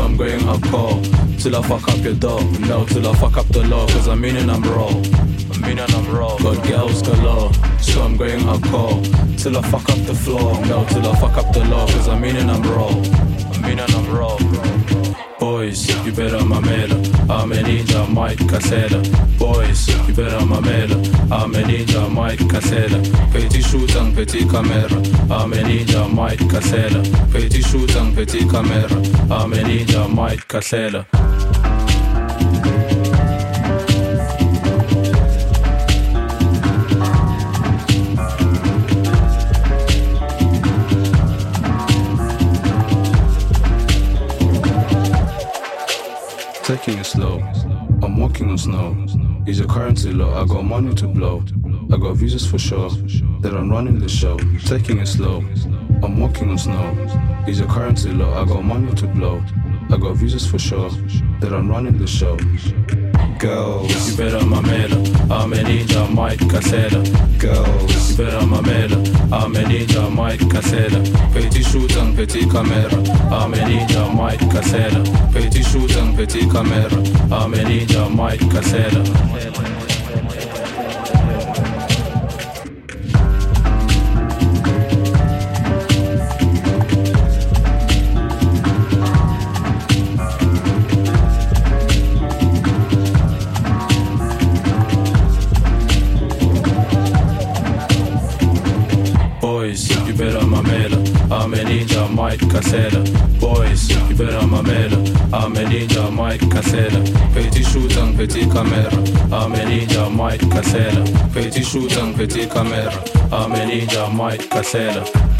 So I'm going hardcore. Till I fuck up your door, no, till I fuck up the law Cause I'm meaning I'm raw, I'm meaning I'm raw. Got girls galore, so I'm going hardcore. Till I fuck up the floor, no, till I fuck up the law Cause I'm meaning I'm raw, I'm meaning I'm raw Boys, you better mamela I'm a ninja Mike Casella. Boys, you better mamela I'm a ninja Mike Casella. Petit shooter, petit camera. I'm a ninja Mike Casella. Petit shooter, petit camera. I'm a ninja Mike Casella Taking it slow. I'm walking on snow. Is your currency low? I got money to blow. I got visas for sure. That I'm running the show. Taking it slow. I'm walking on snow. Is your currency low? I got money to blow. I got visas for sure. That I'm running the show. Girls, you better mamela. I'm a ninja Mike Casella. Girls, you better mamela. I'm a ninja Mike Casella. Petit shooter, petit camera. I'm a ninja Mike Casella. Petit shooter, petit camera. I'm a ninja Mike Casella. Mike Casella. Boys, you better mamela. I'm a ninja Mike Casella. Petit shooter, petit camera. I'm a ninja Mike Casella. Petit shooter, petit camera. I'm a ninja Mike Casella.